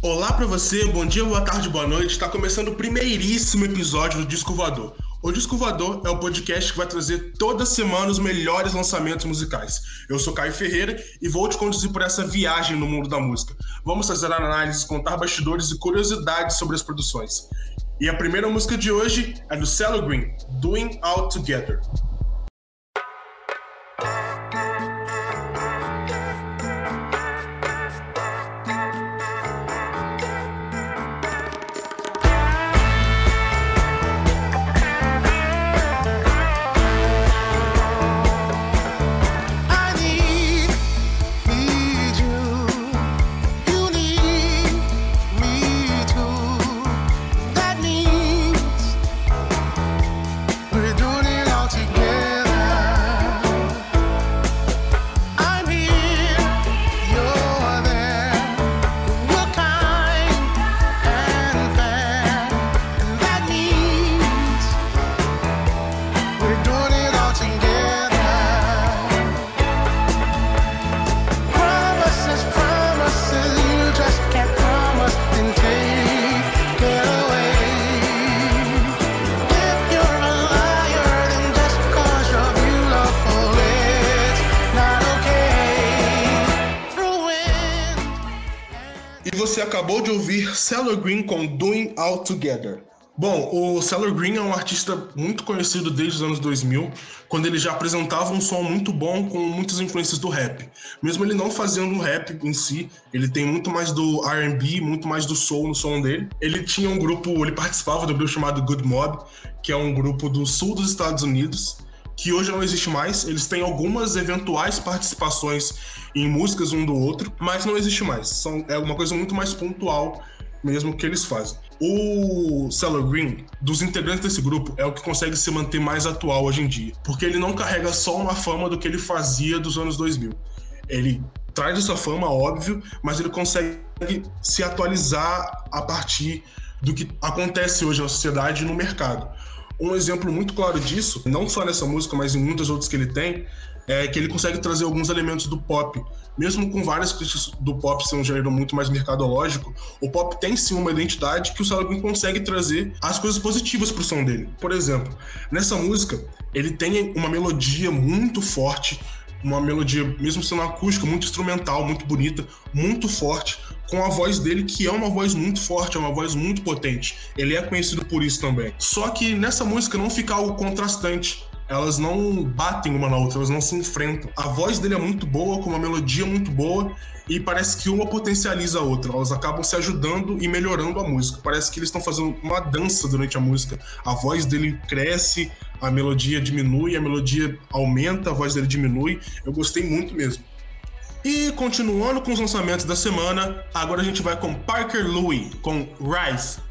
Olá para você, bom dia, boa tarde, boa noite. Está começando o primeiríssimo episódio do Disco Voador. O Disco Voador é o podcast que vai trazer toda semana os melhores lançamentos musicais. Eu sou Caio Ferreira e vou te conduzir por essa viagem no mundo da música. Vamos fazer análises, contar bastidores e curiosidades sobre as produções. E a primeira música de hoje é do Cello Green, Doing All Together. Acabou de ouvir Cellar Green com Doing All Together. Bom, o Cellar Green é um artista muito conhecido desde os anos 2000, quando ele já apresentava um som muito bom com muitas influências do rap. Mesmo ele não fazendo rap em si, ele tem muito mais do R&B, muito mais do soul no som dele. Ele tinha um grupo, ele participava do grupo chamado Good Mob, que é um grupo do sul dos Estados Unidos, que hoje não existe mais. Eles têm algumas eventuais participações em músicas um do outro, mas não existe mais. São, é uma coisa muito mais pontual mesmo que eles fazem. O Cellar Green, dos integrantes desse grupo, é o que consegue se manter mais atual hoje em dia, porque ele não carrega só uma fama do que ele fazia dos anos 2000. Ele traz essa fama, óbvio, mas ele consegue se atualizar a partir do que acontece hoje na sociedade e no mercado. Um exemplo muito claro disso, não só nessa música, mas em muitas outras que ele tem, é que ele consegue trazer alguns elementos do pop. Mesmo com várias críticas do pop ser um gênero muito mais mercadológico, o pop tem sim uma identidade que o Saladin consegue trazer as coisas positivas pro som dele. Por exemplo, nessa música, ele tem uma melodia muito forte, uma melodia, mesmo sendo acústica, muito instrumental, muito bonita, muito forte, com a voz dele, que é uma voz muito forte, é uma voz muito potente. Ele é conhecido por isso também. Só que nessa música não fica algo contrastante elas não batem uma na outra, elas não se enfrentam. A voz dele é muito boa, com uma melodia muito boa, e parece que uma potencializa a outra. Elas acabam se ajudando e melhorando a música. Parece que eles estão fazendo uma dança durante a música. A voz dele cresce, a melodia diminui, a melodia aumenta, a voz dele diminui. Eu gostei muito mesmo. E continuando com os lançamentos da semana, agora a gente vai com Parker Louis, com Rise.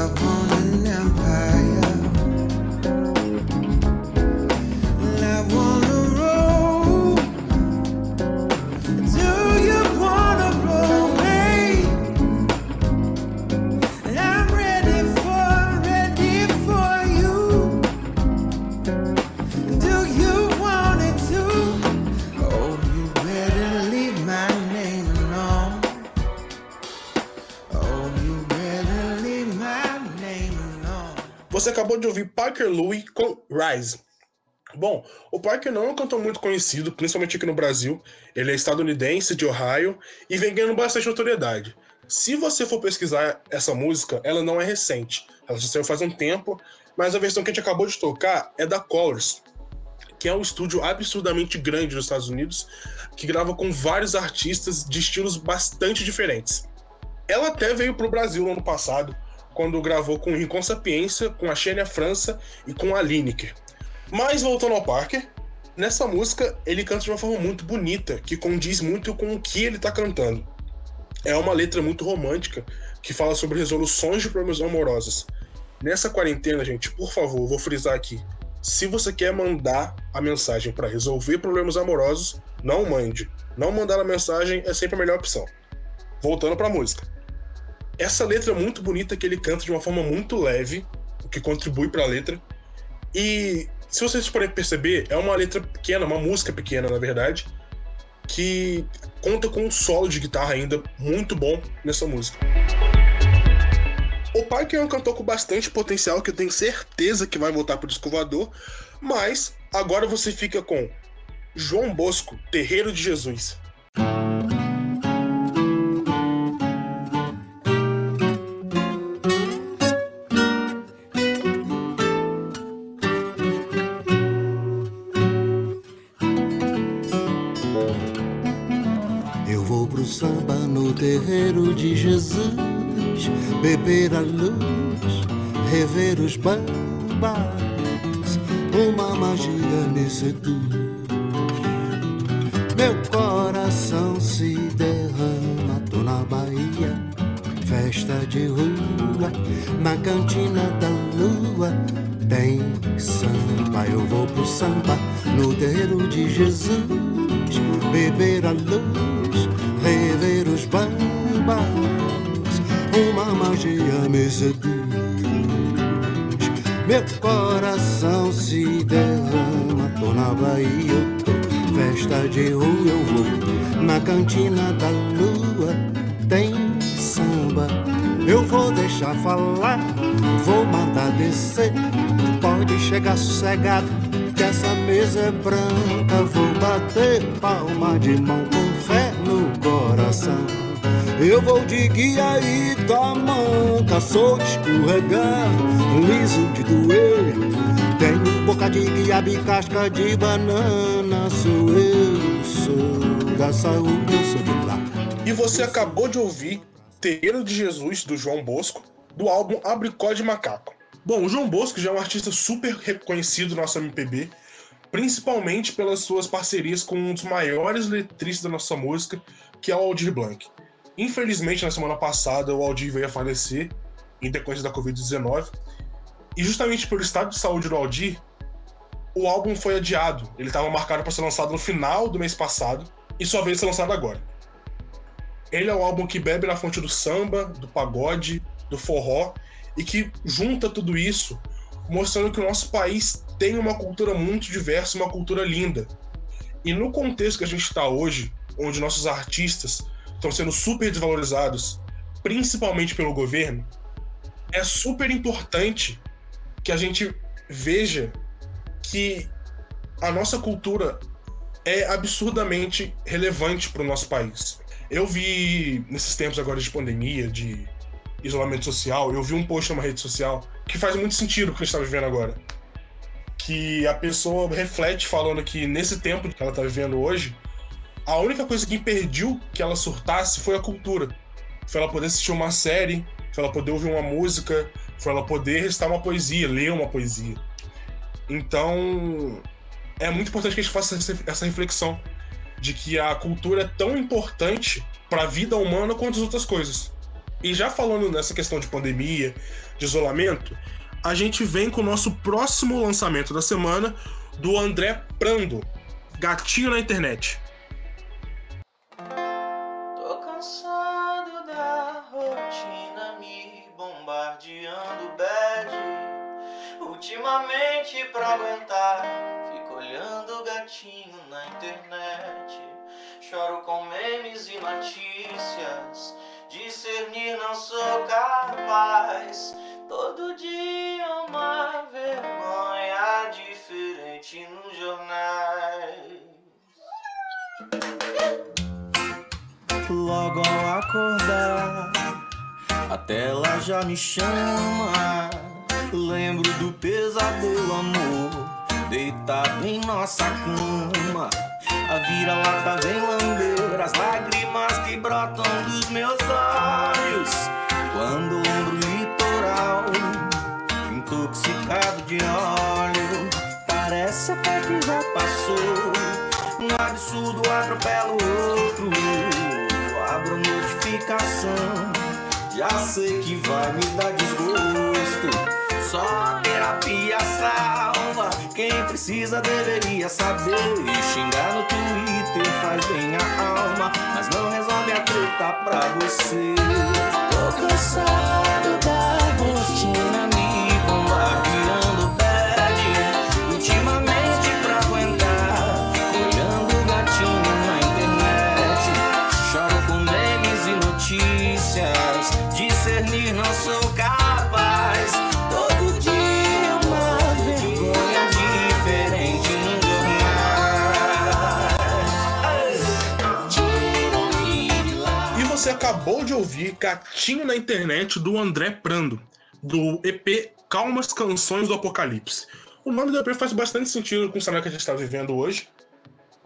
Você acabou de ouvir Parker Louis com Rise. Bom, o Parker não é um cantor muito conhecido, principalmente aqui no Brasil. Ele é estadunidense, de Ohio, e vem ganhando bastante notoriedade. Se você for pesquisar essa música, ela não é recente. Ela já saiu faz um tempo, mas a versão que a gente acabou de tocar é da Colors, que é um estúdio absurdamente grande nos Estados Unidos, que grava com vários artistas de estilos bastante diferentes. Ela até veio para o Brasil no ano passado, quando gravou com o Rincon Sapiência, com a Xênia França e com a Lineker. Mas voltando ao Parker, nessa música ele canta de uma forma muito bonita, que condiz muito com o que ele está cantando. É uma letra muito romântica que fala sobre resoluções de problemas amorosos. Nessa quarentena, gente, por favor, vou frisar aqui. Se você quer mandar a mensagem para resolver problemas amorosos, não mande. Não mandar a mensagem é sempre a melhor opção. Voltando para a música. Essa letra é muito bonita que ele canta de uma forma muito leve, o que contribui para a letra. E se vocês forem perceber, é uma letra pequena, uma música pequena, na verdade, que conta com um solo de guitarra ainda muito bom nessa música. O Parker é um cantor com bastante potencial que eu tenho certeza que vai voltar pro disco voador, mas agora você fica com João Bosco, Terreiro de Jesus. Coração se derrama, tô na Bahia, eu tô. Festa de rua eu vou, na cantina da lua tem samba. Eu vou deixar falar, vou mandar descer. Pode chegar sossegado, que essa mesa é branca. Vou bater palma de mão com fé no coração. Eu vou de guia e tamanca, sou de escorregar, liso de doer. Tenho boca de guiaba e casca de banana, sou eu, sou da saúde, eu sou de lá. E você acabou de ouvir Terreiro de Jesus, do João Bosco, do álbum Abricó de Macaco. Bom, o João Bosco já é um artista super reconhecido no nosso MPB, principalmente pelas suas parcerias com um dos maiores letristas da nossa música, que é o Aldir Blanc. Infelizmente, na semana passada, o Aldir veio a falecer em decorrência da Covid-19, e justamente pelo estado de saúde do Aldir, o álbum foi adiado. Ele estava marcado para ser lançado no final do mês passado e só veio ser lançado agora. Ele é um álbum que bebe na fonte do samba, do pagode, do forró e que junta tudo isso, mostrando que o nosso país tem uma cultura muito diversa, uma cultura linda. E no contexto que a gente está hoje, onde nossos artistas estão sendo super desvalorizados, principalmente pelo governo, é super importante que a gente veja que a nossa cultura é absurdamente relevante para o nosso país. Eu vi, nesses tempos agora de pandemia, de isolamento social, eu vi um post numa rede social que faz muito sentido o que a gente está vivendo agora que a pessoa reflete falando que nesse tempo que ela tá vivendo hoje, a única coisa que impediu que ela surtasse foi a cultura. Foi ela poder assistir uma série, foi ela poder ouvir uma música, foi ela poder recitar uma poesia, ler uma poesia. Então, é muito importante que a gente faça essa reflexão de que a cultura é tão importante para a vida humana quanto as outras coisas. E já falando nessa questão de pandemia, de isolamento, a gente vem com o nosso próximo lançamento da semana do André Prando, Gatinho na Internet. Ultimamente pra aguentar, fico olhando gatinho na internet. Choro com memes e notícias, discernir não sou capaz. Todo dia uma vergonha diferente nos jornais. Logo ao acordar, a tela já me chama. Lembro do pesadelo, amor, deitado em nossa cama. A vira-lata vem lamber as lágrimas que brotam dos meus olhos. Quando lembro o litoral, intoxicado de óleo, parece até que já passou. Um absurdo atropela o outro. Abro notificação, já sei que vai me dar desgosto. Só terapia salva. Quem precisa deveria saber. Xingar no Twitter faz bem a alma, mas não resolve a treta pra você. Tô cansado da rotina acabou de ouvir Gatinho na Internet do André Prando, do EP Calmas Canções do Apocalipse. O nome do EP faz bastante sentido com o cenário que a gente está vivendo hoje.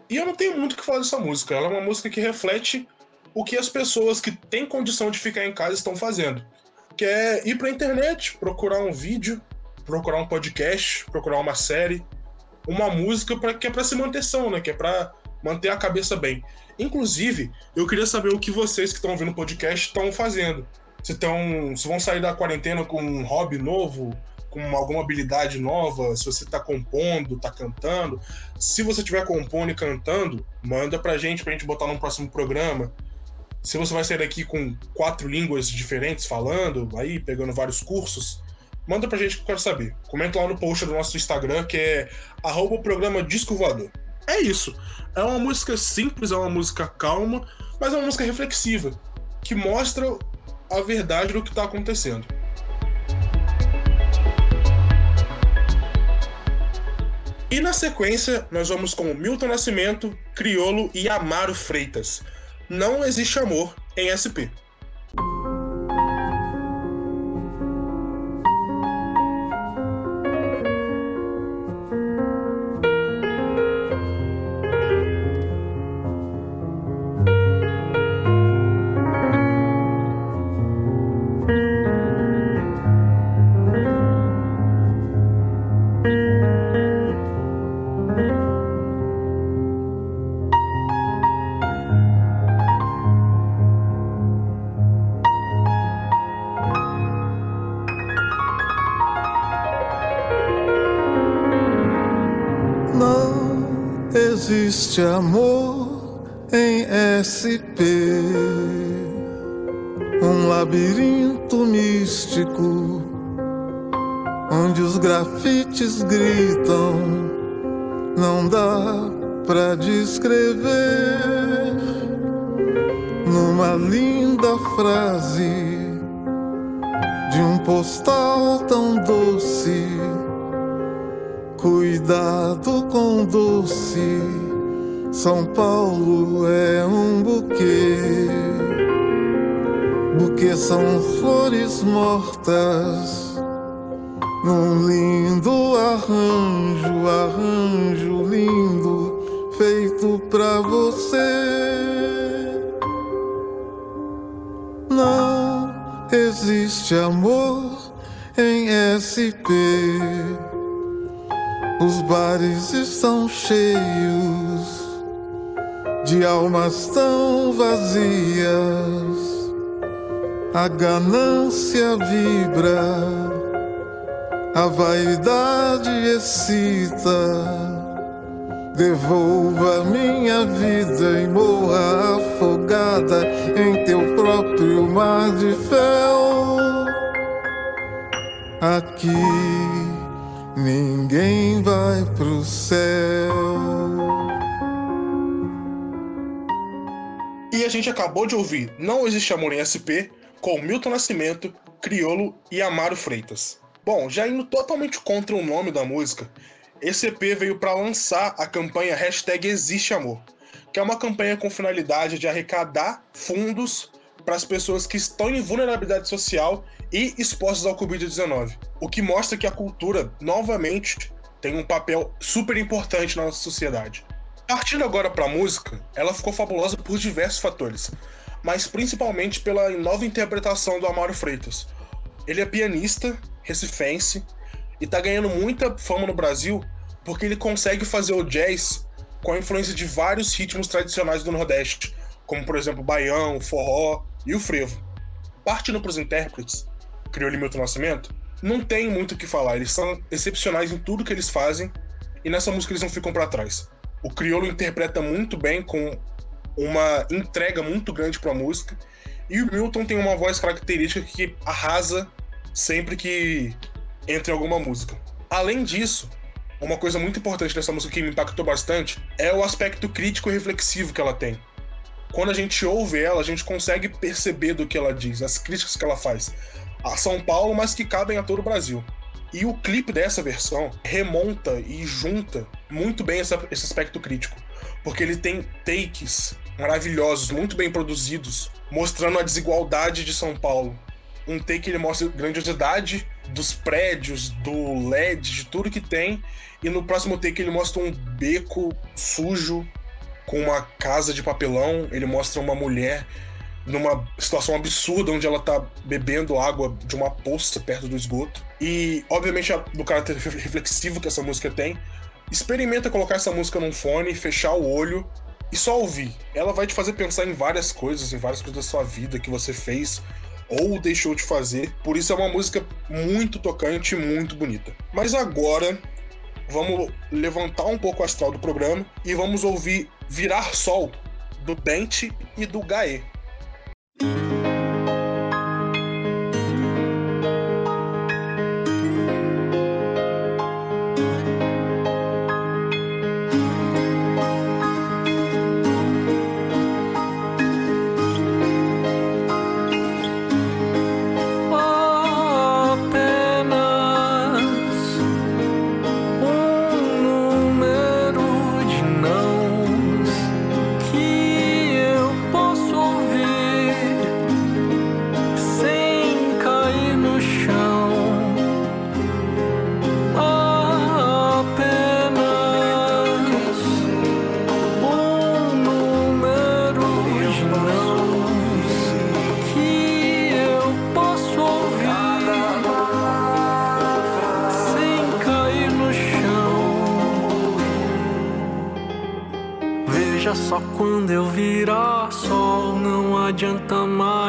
E eu não tenho muito o que falar dessa música. Ela é uma música que reflete o que as pessoas que têm condição de ficar em casa estão fazendo. Que é ir pra internet, procurar um vídeo, procurar um podcast, procurar uma série, uma música pra, que é pra se manter são, né? Que é pra manter a cabeça bem. Inclusive, eu queria saber o que vocês que estão ouvindo o podcast estão fazendo. Se, tão, se vão sair da quarentena com um hobby novo, com alguma habilidade nova, se você está compondo, está cantando. Se você estiver compondo e cantando, manda pra gente, pra gente botar num próximo programa. Se você vai sair daqui com quatro línguas diferentes falando, aí pegando vários cursos, manda pra gente que eu quero saber. Comenta lá no post do nosso Instagram, que é arroba o programa Disco Voador. É isso. É uma música simples, é uma música calma, mas é uma música reflexiva, que mostra a verdade do que está acontecendo. E na sequência, nós vamos com Milton Nascimento, Criolo e Amaro Freitas. Não existe amor em SP. Existe amor em SP. Um labirinto místico onde os grafites gritam. Não dá pra descrever numa linda frase de um postal tão doce. Cuidado com doce, São Paulo é um buquê. Buquê são flores mortas, num lindo arranjo, arranjo lindo, feito pra você. Não existe amor em SP. Os bares estão cheios de almas tão vazias. A ganância vibra, a vaidade excita. Devolva minha vida e morra afogada em teu próprio mar de fel. Aqui ninguém vai pro céu. E a gente acabou de ouvir Não Existe Amor em SP com Milton Nascimento, Criolo e Amaro Freitas. Bom, já indo totalmente contra o nome da música, esse EP veio para lançar a campanha hashtag Existe Amor, que é uma campanha com finalidade de arrecadar fundos para as pessoas que estão em vulnerabilidade social e expostas ao Covid-19. O que mostra que a cultura, novamente, tem um papel super importante na nossa sociedade. Partindo agora para a música, ela ficou fabulosa por diversos fatores, mas principalmente pela nova interpretação do Amaro Freitas. Ele é pianista, recifense, e tá ganhando muita fama no Brasil porque ele consegue fazer o jazz com a influência de vários ritmos tradicionais do Nordeste, como por exemplo baião, forró e o frevo. Partindo para os intérpretes, Crioulo e Milton Nascimento, não tem muito o que falar, eles são excepcionais em tudo que eles fazem e nessa música eles não ficam para trás. O Criolo interpreta muito bem, com uma entrega muito grande para a música. E o Milton tem uma voz característica que arrasa sempre que entra em alguma música. Além disso, uma coisa muito importante dessa música que me impactou bastante é o aspecto crítico e reflexivo que ela tem. Quando a gente ouve ela, a gente consegue perceber do que ela diz, as críticas que ela faz a São Paulo, mas que cabem a todo o Brasil. E o clipe dessa versão remonta e junta muito bem essa, esse aspecto crítico, porque ele tem takes maravilhosos, muito bem produzidos, mostrando a desigualdade de São Paulo. Um take ele mostra a grandiosidade dos prédios, do LED, de tudo que tem, e no próximo take ele mostra um beco sujo com uma casa de papelão, ele mostra uma mulher numa situação absurda onde ela tá bebendo água de uma poça perto do esgoto. E, obviamente, do caráter reflexivo que essa música tem, experimenta colocar essa música num fone, fechar o olho e só ouvir. Ela vai te fazer pensar em várias coisas, em várias coisas da sua vida que você fez ou deixou de fazer. Por isso é uma música muito tocante e muito bonita. Mas agora vamos levantar um pouco o astral do programa e vamos ouvir Virar Sol do Bente e do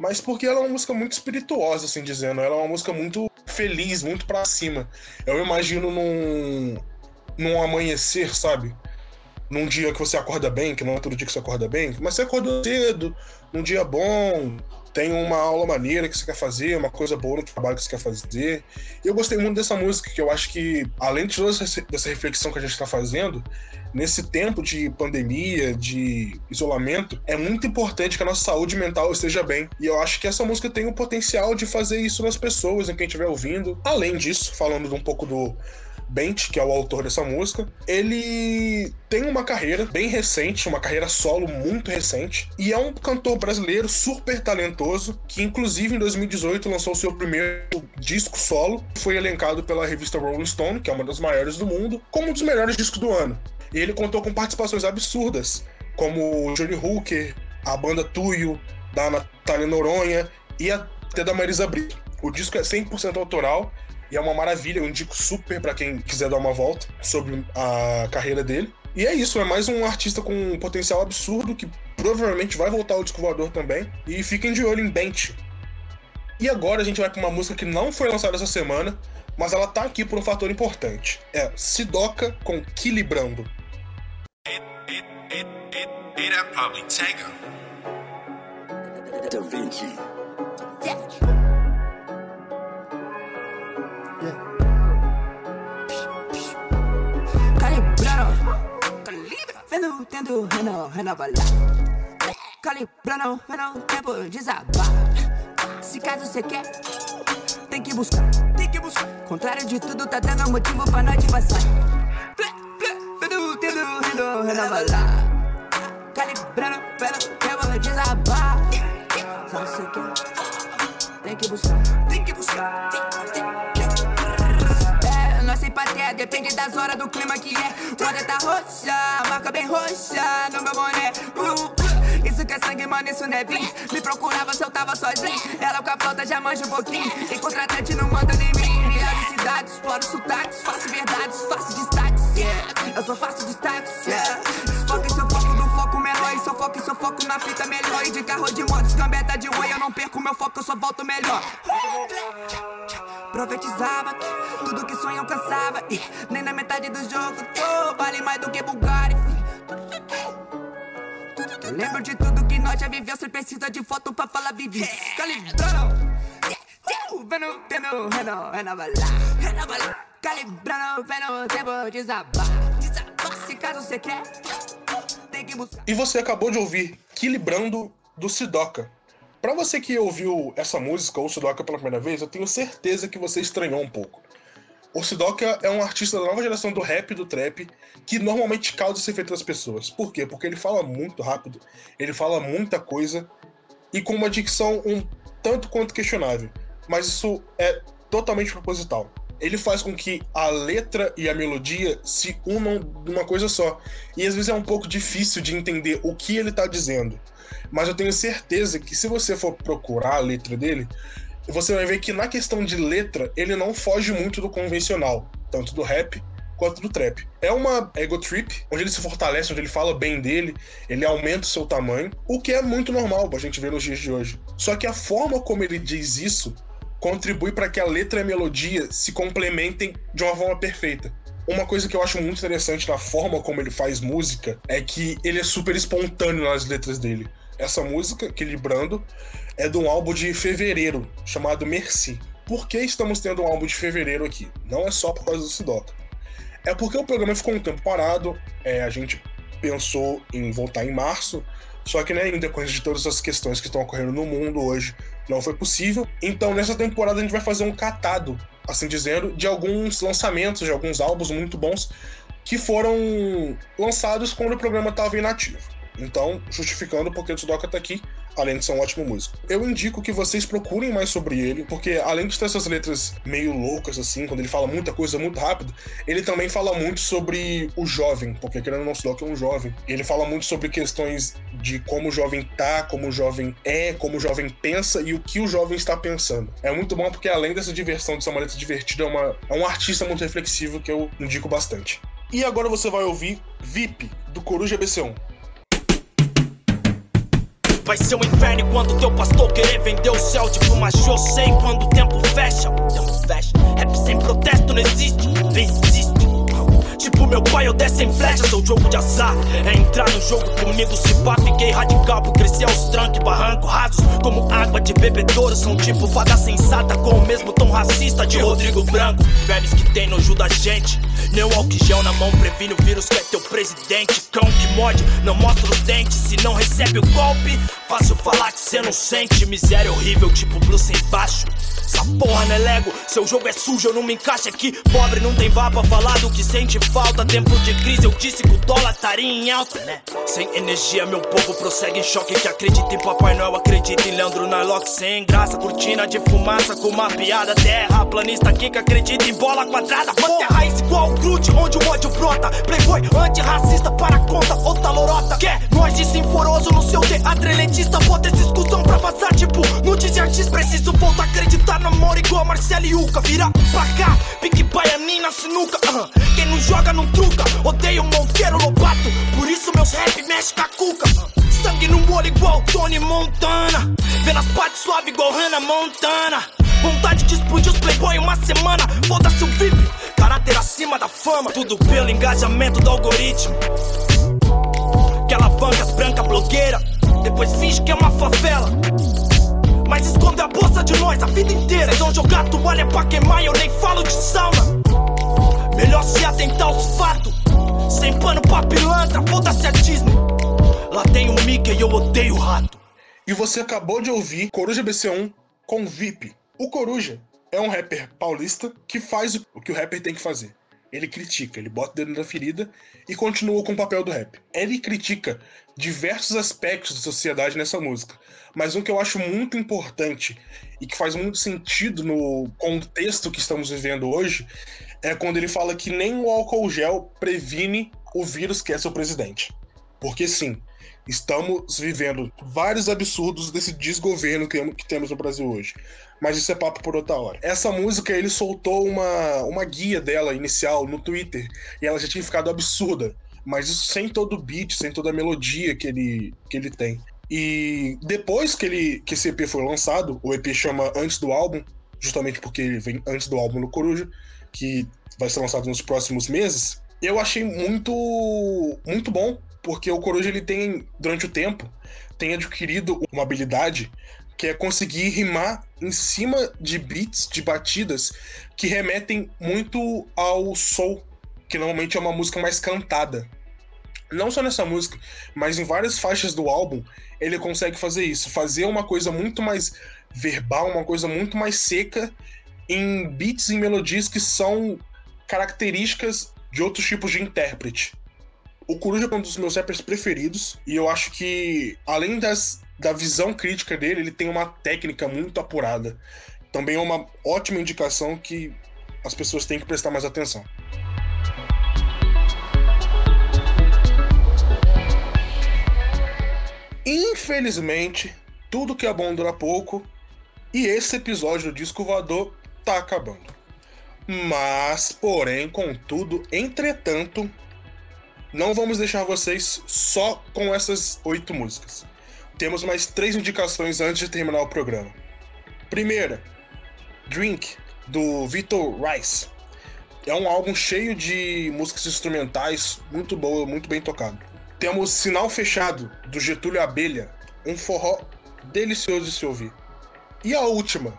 mas porque ela é uma música muito espirituosa, assim dizendo. Ela é uma música muito feliz, muito para cima. Eu imagino num, num amanhecer, sabe? Num dia que você acorda bem, que não é todo dia que você acorda bem, mas você acorda cedo, num dia bom, tem uma aula maneira que você quer fazer, uma coisa boa no trabalho que você quer fazer. E eu gostei muito dessa música, que eu acho que, além de toda essa reflexão que a gente está fazendo, nesse tempo de pandemia, de isolamento, é muito importante que a nossa saúde mental esteja bem. E eu acho que essa música tem o potencial de fazer isso nas pessoas, em quem estiver ouvindo. Além disso, falando um pouco do Bent, que é o autor dessa música, ele tem uma carreira bem recente, uma carreira solo muito recente, e é um cantor brasileiro super talentoso, que inclusive em 2018 lançou seu primeiro disco solo, foi elencado pela revista Rolling Stone, que é uma das maiores do mundo, como um dos melhores discos do ano. E ele contou com participações absurdas, como Johnny Hooker, a banda Tuyo, da Natália Noronha e até da Marisa Brito. O disco é 100% autoral e é uma maravilha, eu indico super para quem quiser dar uma volta sobre a carreira dele. E é isso, é mais um artista com um potencial absurdo que provavelmente vai voltar ao disco voador também. E fiquem de olho em Dente. E agora a gente vai para uma música que não foi lançada essa semana, mas ela tá aqui por um fator importante. É Sidoca com Quilibrando. It, it that probably Tango. Da Vinci. Vendo, tendo, reno, renovalar. Calibrano, vendo, tempo desabar. Se caso você quer, tem que buscar, tem que buscar. Contrário de tudo, tá dando motivo pra nós te passar. Vendo, tendo, reno, renovalar. Calibrano, vendo, tempo desabar. Se você quer, tem que buscar, tem que buscar. É, nossa depende das horas do clima que é. Quando tá roxa, marca bem roxa no meu boné. Uh, isso que é sangue, mano, isso não é vinho. Me procurava se eu tava sozinho. Ela com a flauta já manja um pouquinho. E contratante não manda em mim. Milhares de cidades, exploro sotaques. Faço verdades, faço destaques. Yeah. Eu só faço destaques. Yeah. Desfoca seu foco do foco menor. E seu foco e seu foco na fita melhor. E de carro de moto, escambeta de whey. Eu não perco meu foco, eu só volto melhor. Profetizava que tudo que sonho alcançava. E nem na metade do jogo tô. Vale mais do que Bulgari. Lembro de tudo que nós já viveu. Cê precisa de foto pra falar vivi. Calibrando. Vendo, tendo, reno, renovalar. Renovalar. Calibrando, vendo, tempo desabar. Desabar. Se caso cê quer, tem que buscar. E você acabou de ouvir Quilibrando do Sidoca. Pra você que ouviu essa música ou Sidoca pela primeira vez, eu tenho certeza que você estranhou um pouco. O Sidoca é um artista da nova geração do rap e do trap que normalmente causa esse efeito das pessoas. Por quê? Porque ele fala muito rápido, ele fala muita coisa e com uma dicção um tanto quanto questionável. Mas isso é totalmente proposital. Ele faz com que a letra e a melodia se unam numa coisa só. E às vezes é um pouco difícil de entender o que ele tá dizendo. Mas eu tenho certeza que se você for procurar a letra dele, você vai ver que na questão de letra, ele não foge muito do convencional, tanto do rap quanto do trap. É uma ego trip, onde ele se fortalece, onde ele fala bem dele, ele aumenta o seu tamanho, o que é muito normal pra gente ver nos dias de hoje. Só que a forma como ele diz isso contribui para que a letra e a melodia se complementem de uma forma perfeita. Uma coisa que eu acho muito interessante na forma como ele faz música é que ele é super espontâneo nas letras dele. Essa música, Equilibrando, é de um álbum de fevereiro, chamado Merci. Por que estamos tendo um álbum de fevereiro aqui? Não é só por causa do Sidoca. É porque o programa ficou um tempo parado, é, a gente pensou em voltar em março, só que né, em decorrência de todas as questões que estão ocorrendo no mundo hoje, não foi possível. Então nessa temporada a gente vai fazer um catado, assim dizendo, de alguns lançamentos, de alguns álbuns muito bons que foram lançados quando o programa estava inativo. Então, justificando porque o Tsudoka tá aqui, além de ser um ótimo músico. Eu indico que vocês procurem mais sobre ele, porque além de ter essas letras meio loucas, assim, quando ele fala muita coisa muito rápido, ele também fala muito sobre o jovem, porque querendo ou não, Tsudoka é um jovem. Ele fala muito sobre questões de como o jovem tá, como o jovem é, como o jovem pensa e o que o jovem está pensando. É muito bom porque além dessa diversão, de ser uma letra divertida, é, uma, é um artista muito reflexivo que eu indico bastante. E agora você vai ouvir VIP, do Coruja BC1. Vai ser um inferno quando teu pastor querer vender o céu Tipo uma show sem quando o tempo fecha. O tempo fecha. Rap sem protesto não existe. Existe Tipo meu pai, eu desce em flecha, sou jogo de azar. É entrar no jogo comigo, se pá, fiquei radical por crescer aos trancos, barranco rasos. Como água de bebedouro, são tipo fada sensata, com o mesmo tom racista de Rodrigo Branco. Velhos que tem nojo da gente, nem o gel na mão previne o vírus que é teu presidente. Cão que morde, não mostra os dentes, se não recebe o golpe, fácil falar que cê não sente. Miséria horrível, tipo blue sem baixo. Essa porra não é Lego, seu jogo é sujo, eu não me encaixo aqui. Pobre não tem vá pra falar do que sente falta. Tempos de crise, eu disse que o dólar estaria em alta, né? Sem energia, meu povo prossegue em choque. Que acredita em Papai Noel, acredita em Leandro Narlock. Sem graça, cortina de fumaça com uma piada. Terra planista aqui que acredita em bola quadrada. Mantém a raiz igual o glute, onde o ódio brota. Playboy antirracista para conta, outra lorota. Quer nós de sinforoso no seu teatro elitista. Bota essa discussão pra passar, tipo, no de artista. Preciso voltar a acreditar no amor igual Marcelo e Uca. Vira pra cá, pique baianina, sinuca. ah. Quem não joga não truca. Odeio Monteiro Lobato, por isso meus rap mexe com a cuca. ah. Sangue no olho igual Tony Montana. Vendo as partes suave igual Hannah Montana. Vontade de explodir os playboy uma semana. Foda-se o VIP, caráter acima da fama. Tudo pelo engajamento do algoritmo. Que alavanca que é uma favela. Mas esconde a bolsa de nós a vida inteira. Vocês vão jogar toalha pra queimar eu nem falo de sauna. Melhor se atentar aos fatos. Sem pano pra pilantra, foda-se a Disney. Lá tem o Mickey e eu odeio o rato. E você acabou de ouvir Coruja BC1 com VIP. O Coruja é um rapper paulista que faz o que o rapper tem que fazer. Ele critica, ele bota o dedo na ferida e continua com o papel do rap. Ele critica diversos aspectos da sociedade nessa música, mas um que eu acho muito importante e que faz muito sentido no contexto que estamos vivendo hoje é quando ele fala que nem o álcool gel previne o vírus que é seu presidente. Porque sim, estamos vivendo vários absurdos desse desgoverno que, temos no Brasil hoje. Mas isso é papo por outra hora. Essa música, ele soltou uma, uma guia dela inicial no Twitter e ela já tinha ficado absurda. Mas isso sem todo o beat, sem toda a melodia que ele, que ele tem. E depois que, ele, que esse EP foi lançado, o EP chama Antes do Álbum, justamente porque ele vem antes do álbum no Coruja, que vai ser lançado nos próximos meses, eu achei muito, muito bom, porque o Coruja ele tem, durante o tempo, tem adquirido uma habilidade que é conseguir rimar em cima de beats, de batidas que remetem muito ao soul, que normalmente é uma música mais cantada. Não só nessa música, mas em várias faixas do álbum, ele consegue fazer isso, fazer uma coisa muito mais verbal, uma coisa muito mais seca em beats e melodias que são características de outros tipos de intérprete. O Coruja é um dos meus rappers preferidos, e eu acho que, além das da visão crítica dele, ele tem uma técnica muito apurada. Também é uma ótima indicação que as pessoas têm que prestar mais atenção. Infelizmente, tudo que é bom dura pouco e esse episódio do Disco Voador tá acabando. Mas, porém, contudo, entretanto, não vamos deixar vocês só com essas oito músicas temos mais três indicações antes de terminar o programa. Primeira, Drink, do Vitor Rice. É um álbum cheio de músicas instrumentais, muito boa, muito bem tocado. Temos Sinal Fechado, do Getúlio Abelha, um forró delicioso de se ouvir. E a última,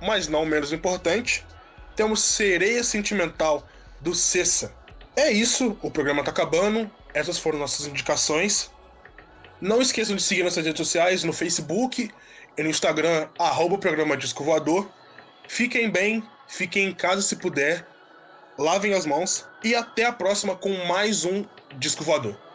mas não menos importante, temos Sereia Sentimental, do Cessa. É isso, o programa tá acabando, essas foram nossas indicações. Não esqueçam de seguir nossas redes sociais no Facebook e no Instagram, arroba programa Disco Voador. Fiquem bem, fiquem em casa se puder, lavem as mãos e até a próxima com mais um Disco Voador.